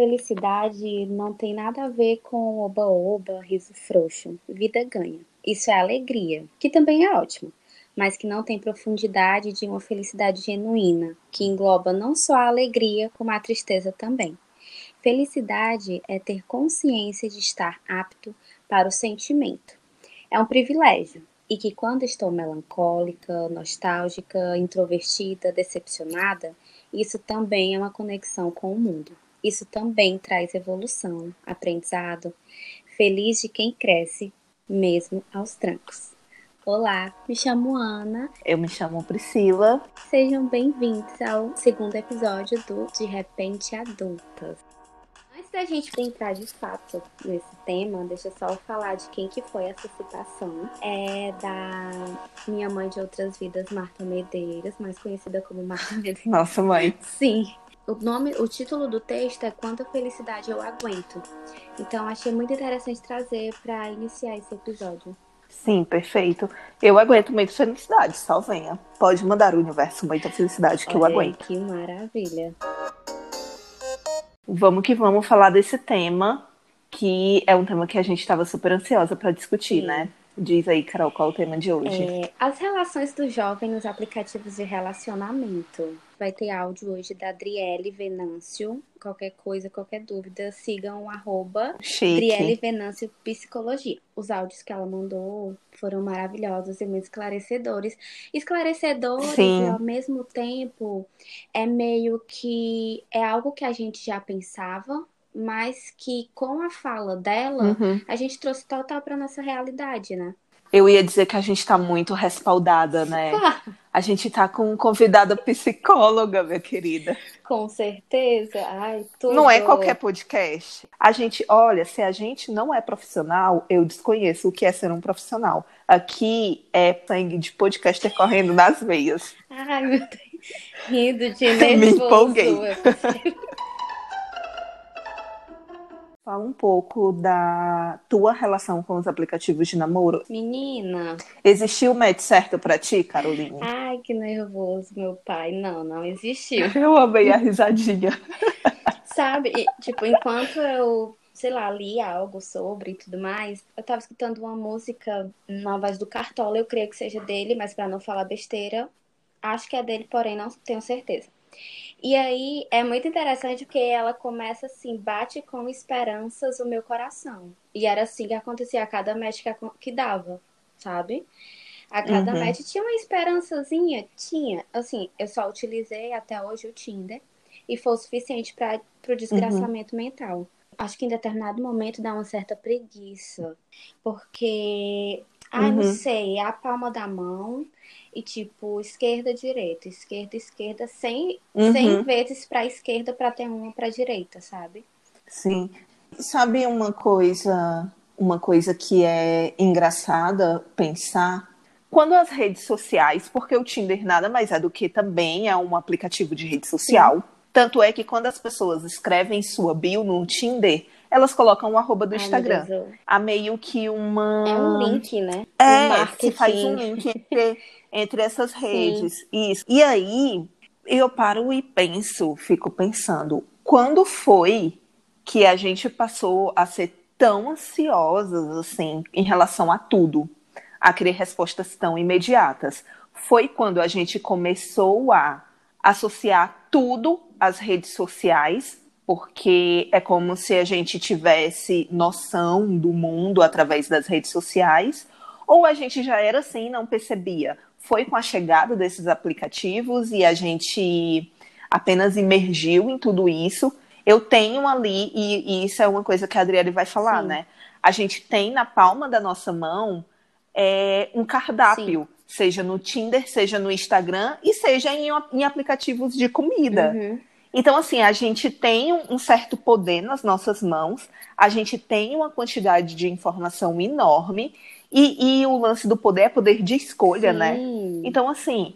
Felicidade não tem nada a ver com oba-oba, riso frouxo. Vida ganha. Isso é alegria, que também é ótimo, mas que não tem profundidade de uma felicidade genuína, que engloba não só a alegria, como a tristeza também. Felicidade é ter consciência de estar apto para o sentimento. É um privilégio, e que quando estou melancólica, nostálgica, introvertida, decepcionada, isso também é uma conexão com o mundo. Isso também traz evolução, aprendizado, feliz de quem cresce, mesmo aos trancos. Olá, me chamo Ana. Eu me chamo Priscila. Sejam bem-vindos ao segundo episódio do De Repente Adultas. Antes da gente entrar de fato nesse tema, deixa eu só falar de quem que foi essa citação. É da minha mãe de outras vidas, Marta Medeiros, mais conhecida como Marta Medeiros. Nossa mãe. Sim. O nome, o título do texto é Quanta Felicidade Eu Aguento. Então achei muito interessante trazer para iniciar esse episódio. Sim, perfeito. Eu aguento muita felicidade, só venha. Pode mandar o universo muita felicidade que Olha eu aguento. Que maravilha. Vamos que vamos falar desse tema, que é um tema que a gente estava super ansiosa para discutir, Sim. né? Diz aí, Carol, qual é o tema de hoje? É, as relações do jovem nos aplicativos de relacionamento. Vai ter áudio hoje da Adriele Venâncio. Qualquer coisa, qualquer dúvida, sigam o arroba. Adriele Venâncio Psicologia. Os áudios que ela mandou foram maravilhosos e muito esclarecedores. Esclarecedores Sim. e ao mesmo tempo é meio que é algo que a gente já pensava, mas que com a fala dela Uhum. a gente trouxe total para nossa realidade, né? Eu ia dizer que a gente tá muito respaldada, né? A gente tá com convidada psicóloga, minha querida. Com certeza. Ai, tudo. Não é qualquer podcast. A gente, olha, se a gente não é profissional, eu desconheço o que é ser um profissional. Aqui é sangue de podcaster correndo nas veias. Ai, meu Deus. Rindo de Me nervoso. empolguei. Fala um pouco da tua relação com os aplicativos de namoro. Menina, Existiu o match certo pra ti, Caroline? ai, que nervoso, meu pai. Não, não existiu. Eu amei a risadinha. Sabe? E, tipo, enquanto eu, sei lá, li algo sobre e tudo mais, eu tava escutando uma música na voz do Cartola, eu creio que seja dele, mas pra não falar besteira, acho que é dele, porém não tenho certeza. E aí é muito interessante porque ela começa assim, bate com esperanças o meu coração. E era assim que acontecia a cada match que, dava, sabe? A cada Uhum. match tinha uma esperançazinha, tinha. Assim, eu só utilizei até hoje o Tinder e foi o suficiente para o desgraçamento mental. Acho que em determinado momento dá uma certa preguiça, porque, ai, não Uhum. sei, é a palma da mão e tipo esquerda, direita, esquerda, esquerda, sem, Uhum. sem vezes para esquerda para ter uma para direita, sabe? Sim. Sabe uma coisa, uma coisa que é engraçada pensar? Quando as redes sociais, porque o Tinder nada mais é do que também é um aplicativo de rede social. Tanto é que quando as pessoas escrevem sua bio no Tinder, elas colocam o arroba do Ai, Instagram. Há meio que uma. É um link, né? É, Um se faz um link entre, entre essas redes. Isso. E aí, eu paro e penso, fico pensando, quando foi que a gente passou a ser tão ansiosas, assim, em relação a tudo? A querer respostas tão imediatas? Foi quando a gente começou a associar tudo às redes sociais, porque é como se a gente tivesse noção do mundo através das redes sociais, ou a gente já era assim e não percebia? Foi com a chegada desses aplicativos e a gente apenas imergiu em tudo isso. Eu tenho ali, e, e isso é uma coisa que a Adriele vai falar, Sim. né? A gente tem na palma da nossa mão é, um cardápio, seja no Tinder, seja no Instagram e seja em, em aplicativos de comida. Uhum. Então, assim, a gente tem um certo poder nas nossas mãos, a gente tem uma quantidade de informação enorme, e, e o lance do poder é poder de escolha, né? Sim. Então, assim,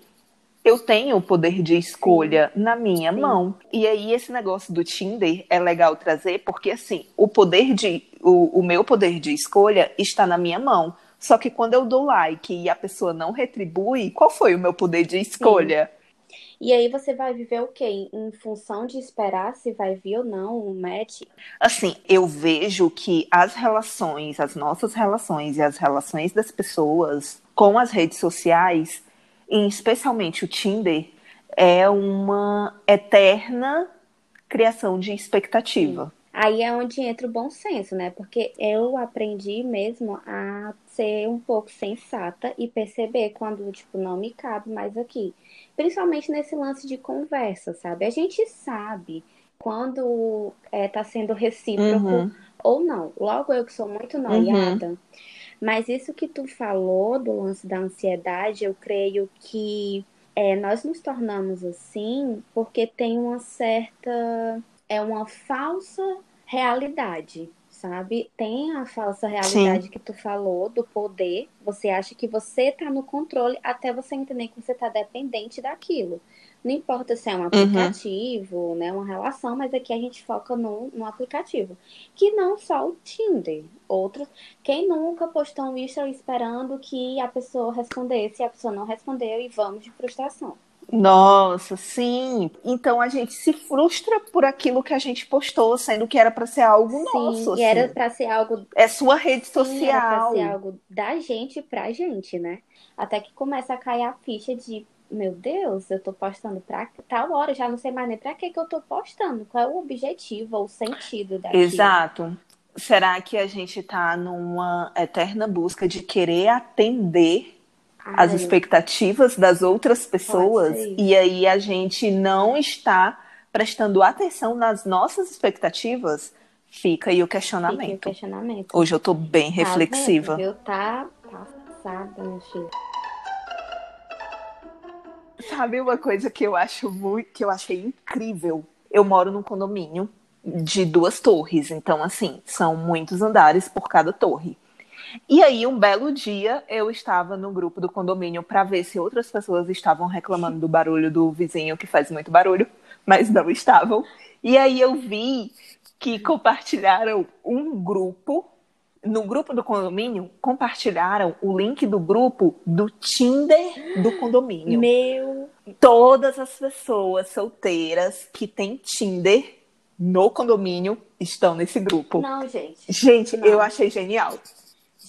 eu tenho o poder de escolha na minha Sim. mão. E aí, esse negócio do Tinder é legal trazer, porque, assim, o poder de. O, o meu poder de escolha está na minha mão. Só que quando eu dou like e a pessoa não retribui, qual foi o meu poder de escolha? E aí você vai viver o quê? Em função de esperar se vai vir ou não um match? Assim, eu vejo que as relações, as nossas relações e as relações das pessoas com as redes sociais, e especialmente o Tinder, é uma eterna criação de expectativa. Sim. Aí é onde entra o bom senso, né? Porque eu aprendi mesmo a ser um pouco sensata e perceber quando, tipo, não me cabe mais aqui. Principalmente nesse lance de conversa, sabe? A gente sabe quando é, tá sendo recíproco uhum. ou não. Logo eu que sou muito noiada. Uhum. Mas isso que tu falou do lance da ansiedade, eu creio que é, nós nos tornamos assim porque tem uma certa. É uma falsa realidade, sabe? Tem a falsa realidade Sim. que tu falou do poder. Você acha que você tá no controle até você entender que você tá dependente daquilo. Não importa se é um uhum. aplicativo, uhum. né, uma relação, mas aqui a gente foca no, no aplicativo. Que não só o Tinder, outros. Quem nunca postou um Insta esperando que a pessoa respondesse e a pessoa não respondeu e vamos de frustração. Nossa, sim. Então a gente se frustra por aquilo que a gente postou, sendo que era para ser algo sim, nosso. Assim. era para ser algo. É sua rede social. Sim, era pra ser algo da gente pra gente, né? Até que começa a cair a ficha de meu Deus, eu tô postando pra tal hora, já não sei mais nem pra que, que eu tô postando. Qual é o objetivo ou o sentido daquilo? Exato. Será que a gente tá numa eterna busca de querer atender. As expectativas das outras pessoas e aí a gente não está prestando atenção nas nossas expectativas? Fica aí o questionamento. O questionamento. Hoje eu tô bem tá reflexiva. Vendo, Tá passada, meu filho. Sabe uma coisa que eu acho muito, que eu achei incrível? Eu moro num condomínio de duas torres, então assim, são muitos andares por cada torre. E aí, um belo dia, eu estava no grupo do condomínio para ver se outras pessoas estavam reclamando do barulho do vizinho, que faz muito barulho, mas não estavam. E aí eu vi que compartilharam um grupo no grupo do condomínio, compartilharam o link do grupo do Tinder do condomínio. Meu. Todas as pessoas solteiras que têm Tinder no condomínio estão nesse grupo. Não, gente. Gente, não. eu achei genial.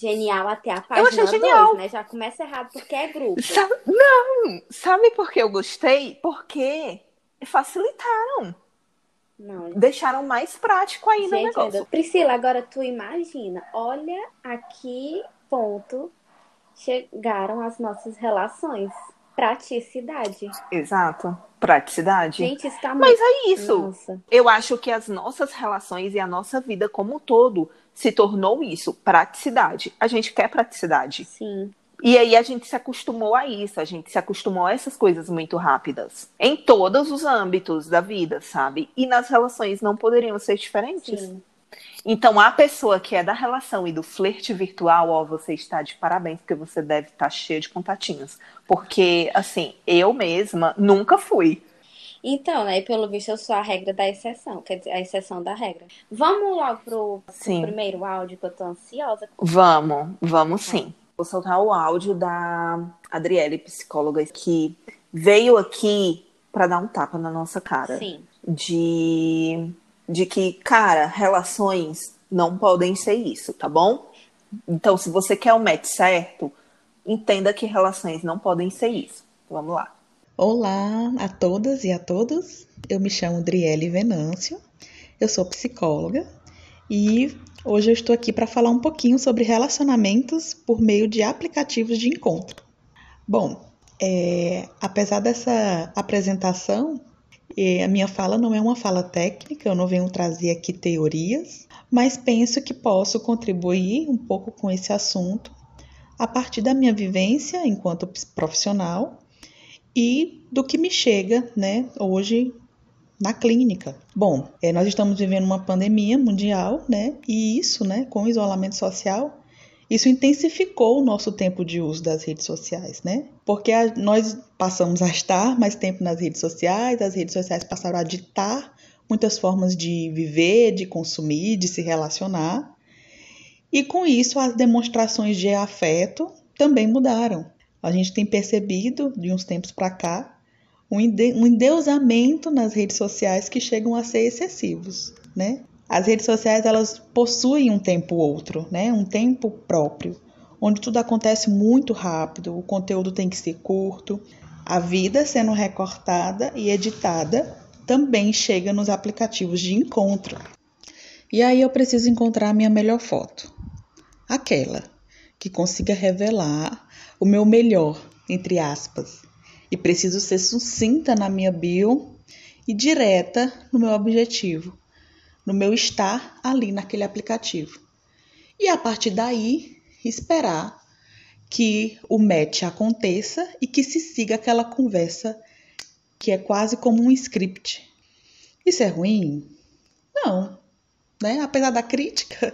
Genial até a página 2, genial. né? Já começa errado porque é grupo. Sabe, não! Sabe por que eu gostei? Porque facilitaram. Não. Deixaram mais prático aí Gente, no negócio. Priscila, agora tu imagina, olha a que ponto chegaram as nossas relações. Praticidade. Exato. Praticidade. Gente, está muito... Mas é isso. Nossa. Eu acho que as nossas relações e a nossa vida como um todo se tornou isso, praticidade. A gente quer praticidade. Sim. E aí a gente se acostumou a isso, a gente se acostumou a essas coisas muito rápidas. Em todos os âmbitos da vida, sabe? E nas relações não poderiam ser diferentes. Sim. Então, a pessoa que é da relação e do flerte virtual, ó, você está de parabéns, porque você deve estar cheio de contatinhos. Porque, assim, eu mesma nunca fui. Então, né, pelo visto eu sou a regra da exceção, quer dizer, a exceção da regra. Vamos logo pro, pro primeiro áudio que eu tô ansiosa? Vamos, vamos sim. Vou soltar o áudio da Adriele, psicóloga, que veio aqui para dar um tapa na nossa cara. Sim. De, de que, cara, relações não podem ser isso, tá bom? Então, se você quer o match certo, entenda que relações não podem ser isso. Vamos lá. Olá a todas e a todos. Eu me chamo Adriele Venâncio. Eu sou psicóloga e Hoje eu estou aqui para falar um pouquinho sobre relacionamentos por meio de aplicativos de encontro. Bom, é, apesar dessa apresentação, é, a minha fala não é uma fala técnica, eu não venho trazer aqui teorias, mas penso que posso contribuir um pouco com esse assunto a partir da minha vivência enquanto profissional e do que me chega, né, hoje na clínica. Bom, é, nós estamos vivendo uma pandemia mundial, né? E isso, né, com o isolamento social, isso intensificou o nosso tempo de uso das redes sociais, né? Porque a, nós passamos a estar mais tempo nas redes sociais, as redes sociais passaram a ditar muitas formas de viver, de consumir, de se relacionar. E com isso, as demonstrações de afeto também mudaram. A gente tem percebido, de uns tempos para cá, um endeusamento nas redes sociais que chegam a ser excessivos, né? As redes sociais elas possuem um tempo outro, né? Um tempo próprio, onde tudo acontece muito rápido, o conteúdo tem que ser curto, a vida sendo recortada e editada também chega nos aplicativos de encontro. E aí eu preciso encontrar a minha melhor foto. Aquela que consiga revelar o meu melhor, entre aspas. E preciso ser sucinta na minha bio e direta no meu objetivo, no meu estar ali naquele aplicativo. E a partir daí, esperar que o match aconteça e que se siga aquela conversa que é quase como um script. Isso é ruim? Não. Né? Apesar da crítica,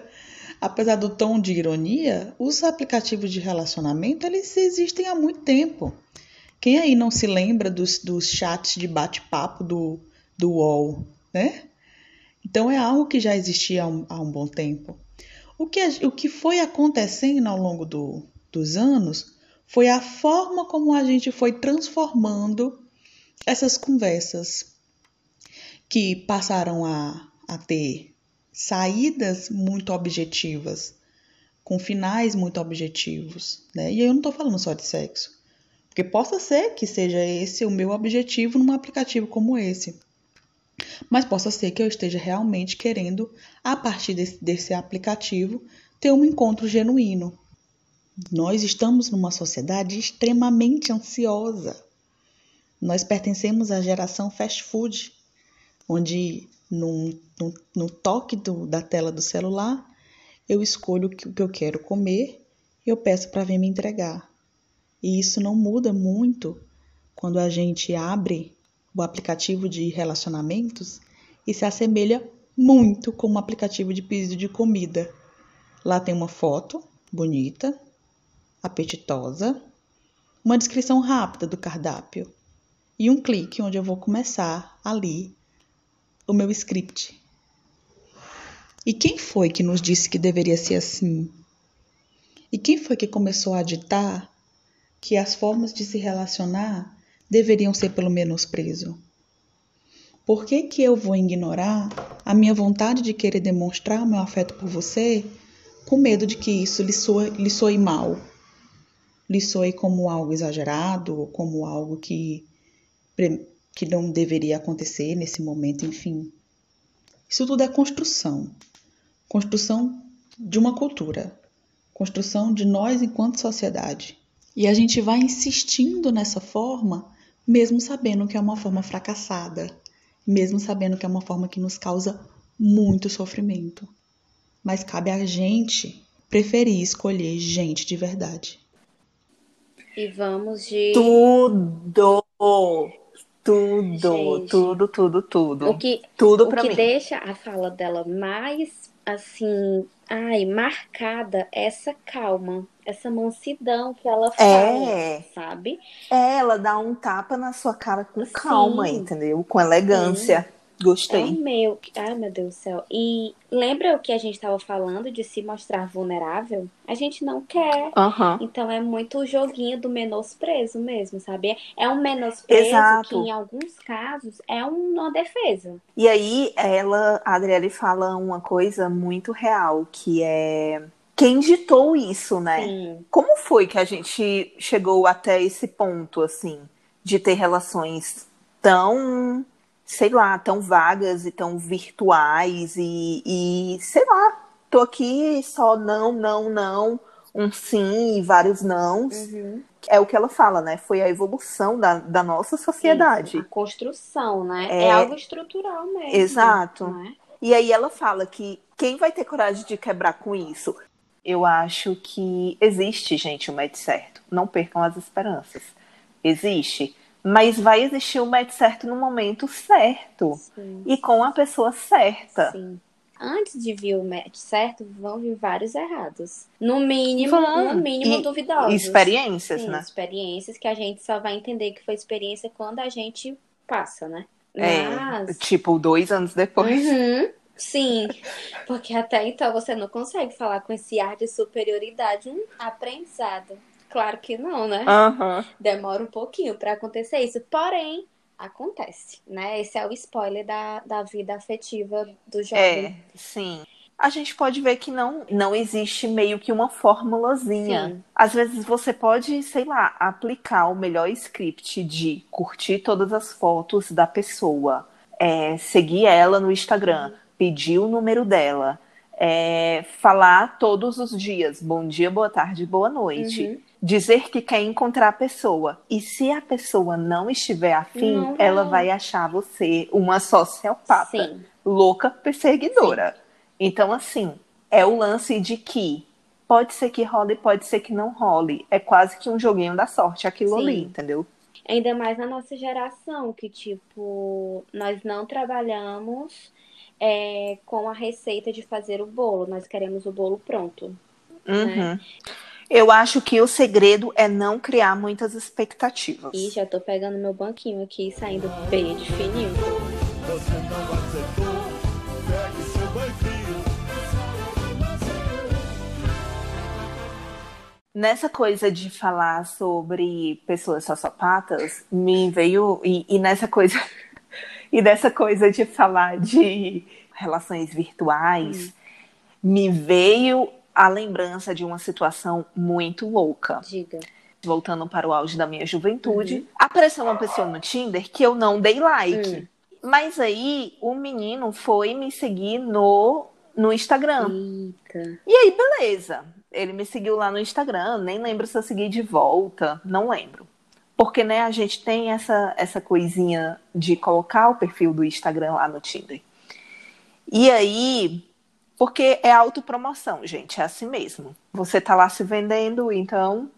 apesar do tom de ironia, os aplicativos de relacionamento eles existem há muito tempo. Quem aí não se lembra dos, dos chats de bate-papo do, do UOL, né? Então é algo que já existia há um, há um bom tempo. O que, o que foi acontecendo ao longo do, dos anos foi a forma como a gente foi transformando essas conversas que passaram a, a ter saídas muito objetivas, com finais muito objetivos. Né? E eu não estou falando só de sexo, porque possa ser que seja esse o meu objetivo num aplicativo como esse. Mas possa ser que eu esteja realmente querendo, a partir desse, desse aplicativo, ter um encontro genuíno, nós estamos numa sociedade extremamente ansiosa. Nós pertencemos à geração fast food, onde no, no, no toque do, da tela do celular eu escolho o que, o que eu quero comer e eu peço para vir me entregar. E isso não muda muito quando a gente abre o aplicativo de relacionamentos e se assemelha muito com um aplicativo de pedido de comida. Lá tem uma foto bonita, apetitosa, uma descrição rápida do cardápio e um clique onde eu vou começar ali o meu script. E quem foi que nos disse que deveria ser assim? E quem foi que começou a ditar que as formas de se relacionar deveriam ser pelo menosprezo? Por que, que eu vou ignorar a minha vontade de querer demonstrar o meu afeto por você com medo de que isso lhe soe, lhe soe mal? lhe soe como algo exagerado ou como algo que, que não deveria acontecer nesse momento, enfim. Isso tudo é construção. Construção de uma cultura. Construção de nós enquanto sociedade. E a gente vai insistindo nessa forma, mesmo sabendo que é uma forma fracassada, mesmo sabendo que é uma forma que nos causa muito sofrimento. Mas cabe a gente preferir escolher gente de verdade. E vamos de. Tudo! Tudo, Gente, tudo, tudo, tudo. O que, tudo o que mim. deixa a fala dela mais assim, ai, marcada essa calma, essa mansidão que ela fala, é. sabe? É, ela dá um tapa na sua cara com calma, Sim. entendeu? Com elegância. Sim. Gostei. É o meu. Ai, meu Deus do céu. E lembra o que a gente estava falando de se mostrar vulnerável? A gente não quer. Uhum. Então é muito o joguinho do menosprezo mesmo, sabe? É um menosprezo Exato. que, em alguns casos, é uma defesa. E aí, ela, a Adriele fala uma coisa muito real, que é quem ditou isso, né? Sim. Como foi que a gente chegou até esse ponto, assim, de ter relações tão sei lá, tão vagas e tão virtuais e, e sei lá, tô aqui só não, não, não, um sim e vários nãos. Uhum. É o que ela fala, né? Foi a evolução da, da nossa sociedade. Isso, a construção, né? É... é, algo estrutural mesmo. Exato. É? E aí ela fala que quem vai ter coragem de quebrar com isso? Eu acho que existe, gente, o match certo. Não percam as esperanças. Existe. Mas vai existir o match certo no momento certo. Sim. E com a pessoa certa. Sim. Antes de vir o match certo, vão vir vários errados. No mínimo, vão. no mínimo e, duvidosos. Experiências, Sim, né? Experiências que a gente só vai entender que foi experiência quando a gente passa, né? É, Mas... tipo, dois anos depois. Uhum. Sim, porque até então você não consegue falar com esse ar de superioridade, um aprendizado. Claro que não, né? Uhum. Demora um pouquinho para acontecer isso. Porém, Acontece, né? Esse é o spoiler da, da vida afetiva do jovem. É, sim. A gente pode ver que não, não existe meio que uma formulazinha. Sim. Às vezes você pode, sei lá, aplicar o melhor script de curtir todas as fotos da pessoa, é, seguir ela no Instagram, pedir o número dela, é, falar todos os dias, bom dia, boa tarde, boa noite. Uhum. Dizer que quer encontrar a pessoa. E se a pessoa não estiver afim, Não ela vai. achar você uma sociopata, Sim. louca, perseguidora. Então, assim, é o lance de que pode ser que role, pode ser que não role. É quase que um joguinho da sorte aquilo Sim. ali, entendeu? Ainda mais na nossa geração, que, tipo, nós não trabalhamos é, com a receita de fazer o bolo. Nós queremos o bolo pronto. Uhum. Eu acho que o segredo é não criar muitas expectativas. E já tô pegando meu banquinho aqui e saindo bem de fininho. Você não aceitou, pegue seu banquinho. Nessa coisa de falar sobre pessoas sociopatas, me veio. E, e nessa coisa. e nessa coisa de falar de relações virtuais, me veio a lembrança de uma situação muito louca. Diga. Voltando para o auge da minha juventude, apareceu uma pessoa no Tinder que eu não dei like. Mas aí o menino foi me seguir no, no Instagram. Eita. E aí, beleza. Ele me seguiu lá no Instagram, nem lembro se eu segui de volta, não lembro. Porque, né, a gente tem essa, essa coisinha de colocar o perfil do Instagram lá no Tinder. E aí, porque é autopromoção, gente, é assim mesmo. Você tá lá se vendendo, então.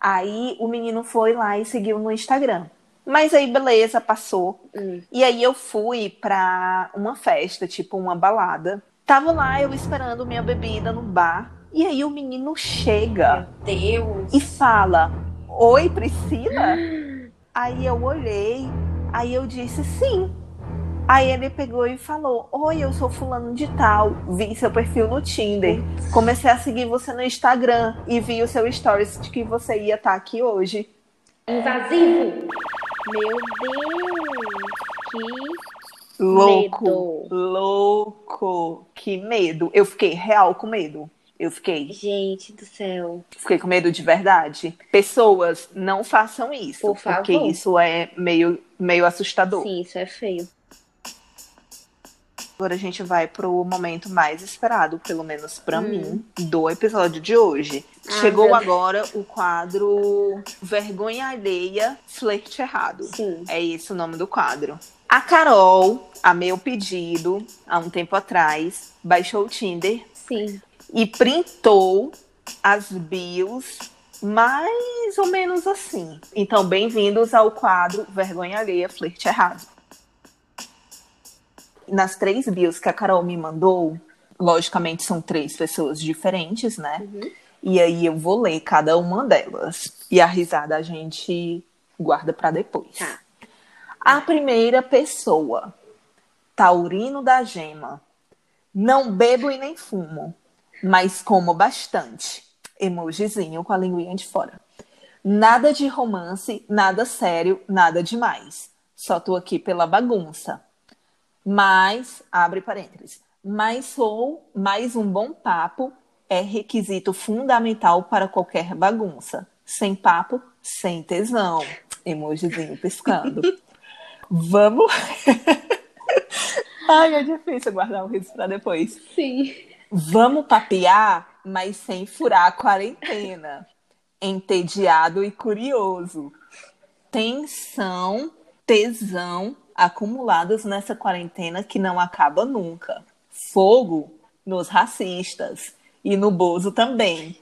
Aí o menino foi lá e seguiu no Instagram. Mas aí, beleza, passou. Hum. E aí eu fui pra uma festa, tipo uma balada. Tava lá eu esperando minha bebida no bar. E aí o menino chega Deus. e fala: Oi, Priscila? Aí eu olhei, aí eu disse sim. Aí ele pegou e falou: Oi, eu sou fulano de tal, vi seu perfil no Tinder. Comecei a seguir você no Instagram e vi o seu stories de que você ia estar aqui hoje. Invasivo. Meu Deus. Que Louco, Medo. louco, que medo. Eu fiquei real com medo. Eu fiquei, gente do céu. fiquei com medo de verdade. Pessoas, não façam isso, Por porque favor. isso é meio, meio assustador. Sim, isso é feio. Agora a gente vai pro momento mais esperado, pelo menos pra Hum. mim, do episódio de hoje. Ah, Chegou agora o quadro Vergonha Alheia, Flerte Errado. Sim. É esse o nome do quadro. A Carol, a meu pedido, há um tempo atrás, baixou o Tinder Sim. e printou as bios mais ou menos assim. Então, bem-vindos ao quadro Vergonha Alheia, Flerte Errado. Nas três bios que a Carol me mandou, logicamente são três pessoas diferentes, né? Uhum. E aí eu vou ler cada uma delas. E a risada a gente guarda pra depois. Tá. A primeira pessoa, Taurino da Gema. Não bebo e nem fumo, mas como bastante. Emojizinho com a linguinha de fora. Nada de romance, nada sério, nada demais. Só tô aqui pela bagunça. Mas, abre parênteses, mas sou mais um bom papo é requisito fundamental para qualquer bagunça. Sem papo, sem tesão. Emojizinho piscando. Vamos. Ai, é difícil guardar o riso para depois. Sim. Vamos papear, mas sem furar a quarentena. Entediado e curioso. Tensão, tesão acumulados nessa quarentena que não acaba nunca. Fogo nos racistas e no Bozo também.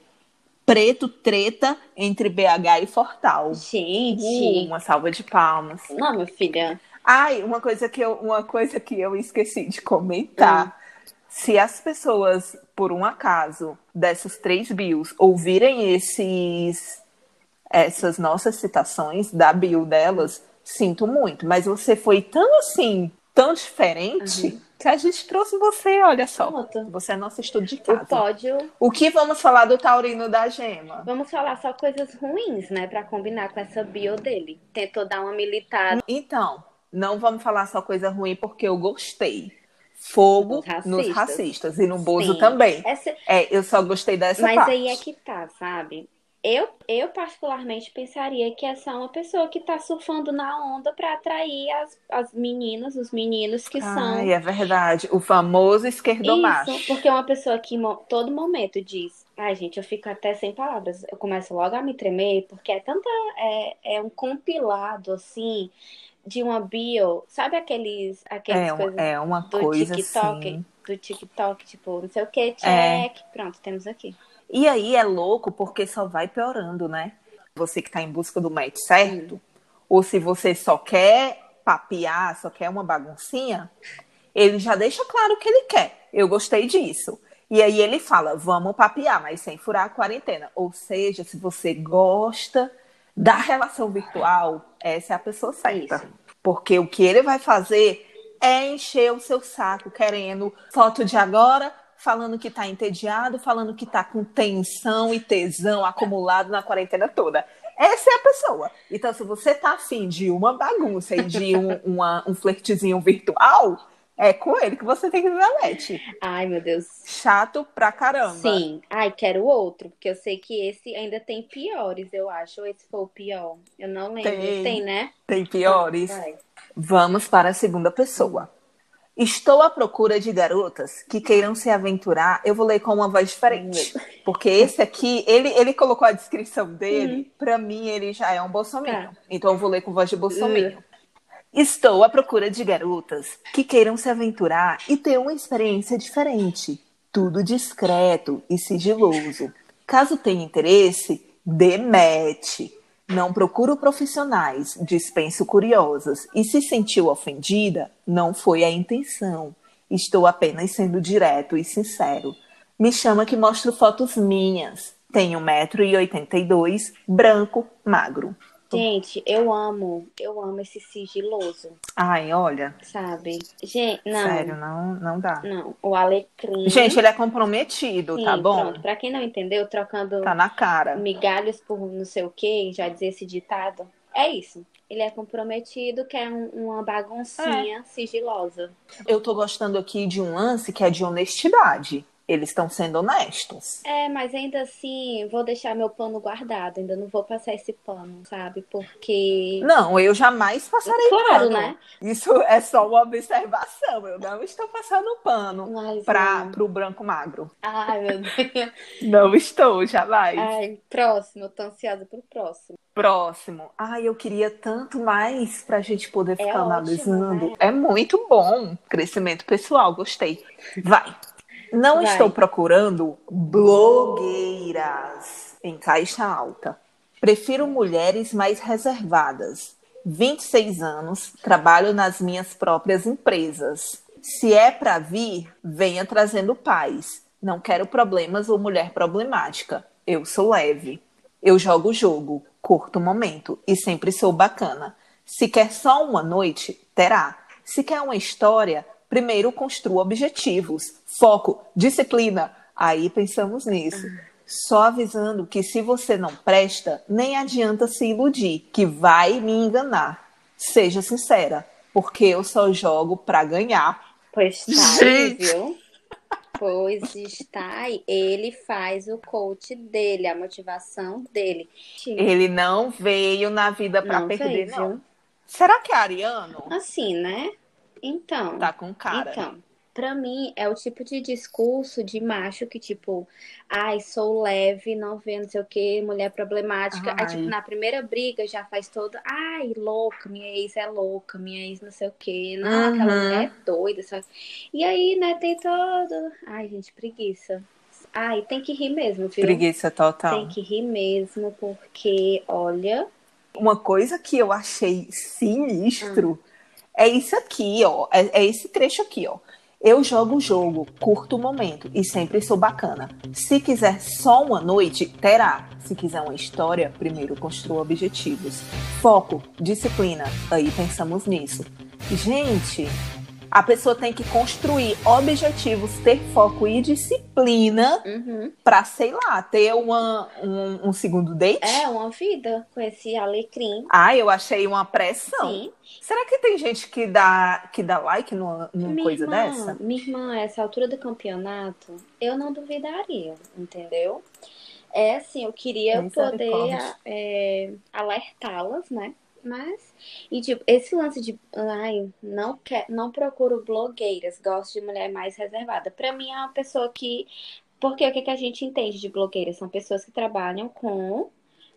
Preto treta entre BH e Fortal. Uh, Gente. uma salva de palmas. Não, minha filha. Ai, uma coisa que eu, uma coisa que eu esqueci de comentar. Se as pessoas, por um acaso, dessas três bios, ouvirem esses, essas nossas citações da bio delas, sinto muito. Mas você foi tão assim, tão diferente que a gente trouxe você, olha só. Pronto. Você é nosso estudo de O casa. pódio. O que vamos falar do taurino da gema? Vamos falar só coisas ruins, né? Pra combinar com essa bio dele. Tentou dar uma militada. Então, não vamos falar só coisa ruim porque eu gostei. Fogo Nos racistas. nos racistas e no Bozo Sim. também. Essa... É, eu só gostei dessa Mas parte. aí é que tá, sabe? Eu, eu particularmente pensaria que é só uma pessoa que tá surfando na onda pra atrair as, as meninas, os meninos que são Ai, é verdade. O famoso esquerdomacho. Isso, porque uma pessoa que todo momento diz, ai gente, eu fico até sem palavras, eu começo logo a me tremer, porque é tanta, é, é um compilado assim de uma bio, sabe aqueles, aqueles É, coisas é uma do coisa TikTok, assim. do TikTok, tipo, não sei o que, check, É. pronto, temos aqui. E aí é louco porque só vai piorando, né? Você que tá em busca do match certo, ou se você só quer papear, só quer uma baguncinha, ele já deixa claro o que ele quer. Eu gostei disso. E aí ele fala, vamos papear, mas sem furar a quarentena. Ou seja, se você gosta da relação virtual, essa é a pessoa certa. Isso. Porque o que ele vai fazer é encher o seu saco querendo foto de agora, falando que tá entediado, falando que tá com tensão e tesão acumulado na quarentena toda. Essa é a pessoa. Então, se você tá afim de uma bagunça e de um, uma- um flertezinho virtual, é com ele que você tem que match. Ai, meu Deus. Chato pra caramba. Sim. Ai, quero outro, porque eu sei que esse ainda tem piores, eu acho. Ou esse foi o pior. Eu não lembro. Tem. tem né? Tem piores. Vamos para a segunda pessoa. Estou à procura de garotas que queiram se aventurar. Eu vou ler com uma voz diferente. Porque esse aqui, ele, ele colocou a descrição dele. Pra mim, ele já é um bolsominion. Tá. Então eu vou ler com voz de bolsominion. Estou à procura de garotas que queiram se aventurar e ter uma experiência diferente. Tudo discreto e sigiloso. Caso tenha interesse, match. Não procuro profissionais, dispenso curiosas. E se sentiu ofendida, não foi a intenção. Estou apenas sendo direto e sincero. Me chama que mostro fotos minhas. Tenho 1,82m, branco, magro. Gente, eu amo, eu amo esse sigiloso, Ai, olha, sabe? Gente, não, sério, não, não dá. não, o alecrim. Gente, ele é comprometido, Sim, tá bom? Pronto, pra quem não entendeu, trocando Tá na cara. migalhas por não sei o que, já dizia esse ditado, é isso. Ele é comprometido, quer um- uma baguncinha sigilosa. Eu tô gostando aqui de um lance que é de honestidade. Eles estão sendo honestos. É, mas ainda assim, vou deixar meu pano guardado, ainda não vou passar esse pano, sabe? Porque. Não, eu jamais passarei Claro, pano. né? Isso é só uma observação. Eu não estou passando pano para não. pro branco magro. Ai, meu Deus. Não estou, jamais. Ai, próximo, eu tô ansiosa pro próximo. Próximo. Ai, eu queria tanto mais pra gente poder É ficar ótimo, analisando. né? É muito bom. Crescimento pessoal, gostei. Vai. Não Vai. estou procurando blogueiras em caixa alta. Prefiro mulheres mais reservadas. 26 anos, trabalho nas minhas próprias empresas. Se é para vir, venha trazendo paz. Não quero problemas ou mulher problemática. Eu sou leve. Eu jogo o jogo, curto o momento e sempre sou bacana. Se quer só uma noite, terá. Se quer uma história, primeiro construa objetivos, foco, disciplina. Aí pensamos nisso. Só avisando que se você não presta, nem adianta se iludir, que vai me enganar. Seja sincera, porque eu só jogo pra ganhar. Pois tá Gente. viu? Pois está aí. Ele faz o coach dele, a motivação dele. Ele não veio na vida pra Não perder, fez, não. viu? Será que é ariano? Assim, né? Então. Tá com cara. Então, pra mim, é o tipo de discurso de macho que, tipo, ai, sou leve, não vê não sei o que, mulher problemática. Aí, Ai. tipo, na primeira briga já faz todo, ai, louca, minha ex é louca, minha ex não sei o que, não, aquela Uhum. mulher é doida. Só... E aí, né, tem todo. Ai, gente, preguiça. Ai, tem que rir mesmo, viu? Preguiça total. Tem que rir mesmo, porque, olha. Uma coisa que eu achei sinistro é isso aqui, ó. É, é esse trecho aqui, ó. Eu jogo o jogo, curto o momento e sempre sou bacana. Se quiser só uma noite, terá. Se quiser uma história, primeiro construa objetivos. Foco, disciplina. Aí pensamos nisso. Gente, A pessoa tem que construir objetivos, ter foco e disciplina Uhum. pra, sei lá, ter uma, um, um segundo date. É uma vida com esse alecrim. Ah, eu achei uma pressão. Sim. Será que tem gente que dá, que dá like numa, numa Minha coisa irmã, dessa? Minha irmã, essa altura do campeonato, eu não duvidaria, entendeu? É assim, eu queria poder é, alertá-las, né? Mas, e tipo, esse lance de, ai, não quer, não procuro blogueiras, gosto de mulher mais reservada. Pra mim é uma pessoa que, porque o que que a gente entende de blogueiras? São pessoas que trabalham com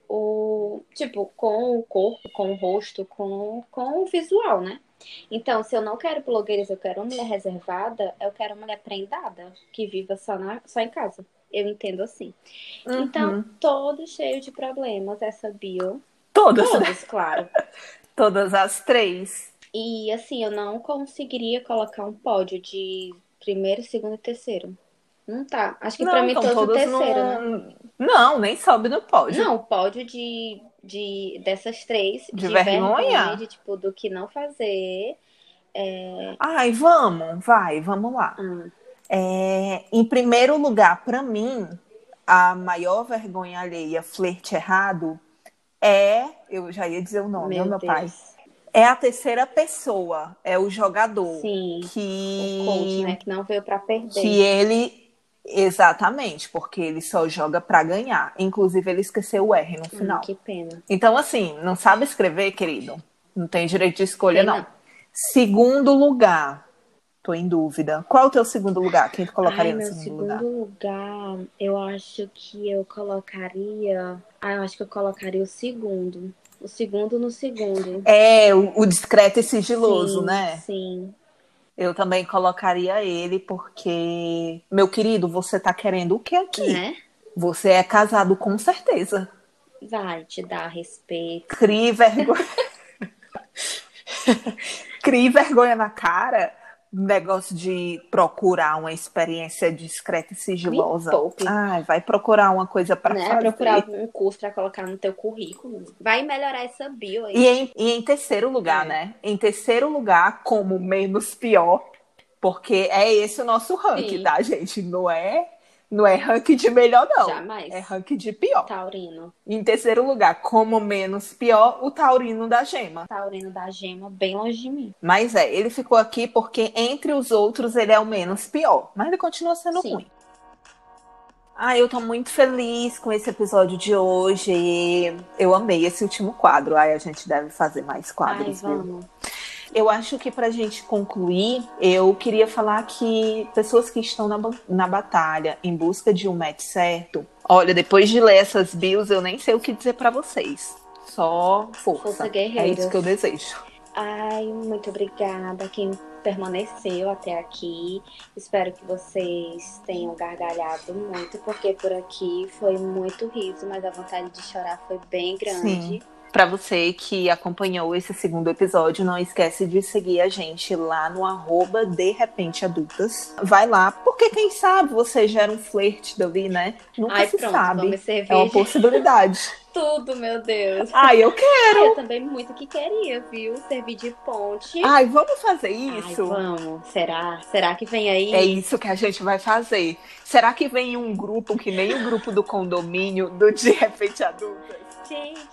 o, tipo, com o corpo, com o rosto, com, com o visual, né? Então, se eu não quero blogueiras, eu quero uma mulher reservada, eu quero uma mulher prendada, que viva só, na, só em casa. Eu entendo assim. Então, Uhum. todo cheio de problemas, essa bio. Todas? Todos, claro. Todas as três. E assim, eu não conseguiria colocar um pódio de primeiro, segundo e terceiro. Não tá. Acho que pra mim então todos o todas terceiro, né? não... Não, nem sobe no pódio. Não, pódio de, de dessas três, De vergonha? de tipo, do que não fazer. Ai, vamos, vai, vamos lá. Hum, É, em primeiro lugar, pra mim, a maior vergonha alheia, flerte errado, é. Eu já ia dizer o nome, meu ó, meu Deus. pai. É a terceira pessoa, é o jogador. Sim. Que, O coach, né? Que não veio pra perder. que ele. Exatamente, porque ele só joga pra ganhar. Inclusive, ele esqueceu o R no Hum, final. que pena. Então, assim, não sabe escrever, querido? Não tem direito de escolha, não. Segundo lugar, tô em dúvida. Qual é o teu segundo lugar? Quem tu colocaria Ai, no meu segundo, segundo lugar? lugar, eu acho que eu colocaria. Ah, eu acho que eu colocaria o segundo. O segundo no segundo. É, o, o discreto e sigiloso, Sim, né? Sim. Eu também colocaria ele, porque, meu querido, você tá querendo o que aqui? Né? Você é casado com certeza. Vai te dar respeito. Crie vergonha. Crie vergonha na cara. Negócio de procurar uma experiência discreta e sigilosa. Ai, vai procurar uma coisa pra né? fazer. Procurar um curso pra colocar no teu currículo. Vai melhorar essa bio aí. E em, e em terceiro lugar, É. né? Em terceiro lugar, como menos pior, porque é esse o nosso ranking, Sim. tá, gente? Não é, não é ranking de melhor, não. Jamais. É ranking de pior. Taurino. Em terceiro lugar, como menos pior, o taurino da gema. Taurino da gema, bem longe de mim. Mas é, ele ficou aqui porque entre os outros ele é o menos pior. Mas ele continua sendo Sim. ruim. Ah, eu tô muito feliz com esse episódio de hoje. Eu amei esse último quadro. Ai, a gente deve fazer mais Ai, quadros. viu? Eu acho que pra gente concluir, eu queria falar que pessoas que estão na, na batalha em busca de um match certo, olha, depois de ler essas bios, eu nem sei o que dizer pra vocês. Só força. Força é guerreiras. isso que eu desejo. Ai, muito obrigada a quem permaneceu até aqui. Espero que vocês tenham gargalhado muito, porque por aqui foi muito riso, mas a vontade de chorar foi bem grande. Sim. Pra você que acompanhou esse segundo episódio, não esquece de seguir a gente lá no arroba de repente adultas. Vai lá, porque quem sabe você gera um flerte dali, né? Nunca Ai, se pronto, sabe. É uma possibilidade. Tudo, meu Deus. Ai, eu quero! Eu também muito que queria, viu? Servir de ponte. Ai, vamos fazer Ai, isso? vamos. Será? Será que vem aí? É isso que a gente vai fazer. Será que vem um grupo que nem o grupo do condomínio do De Repente Adultas? Gente,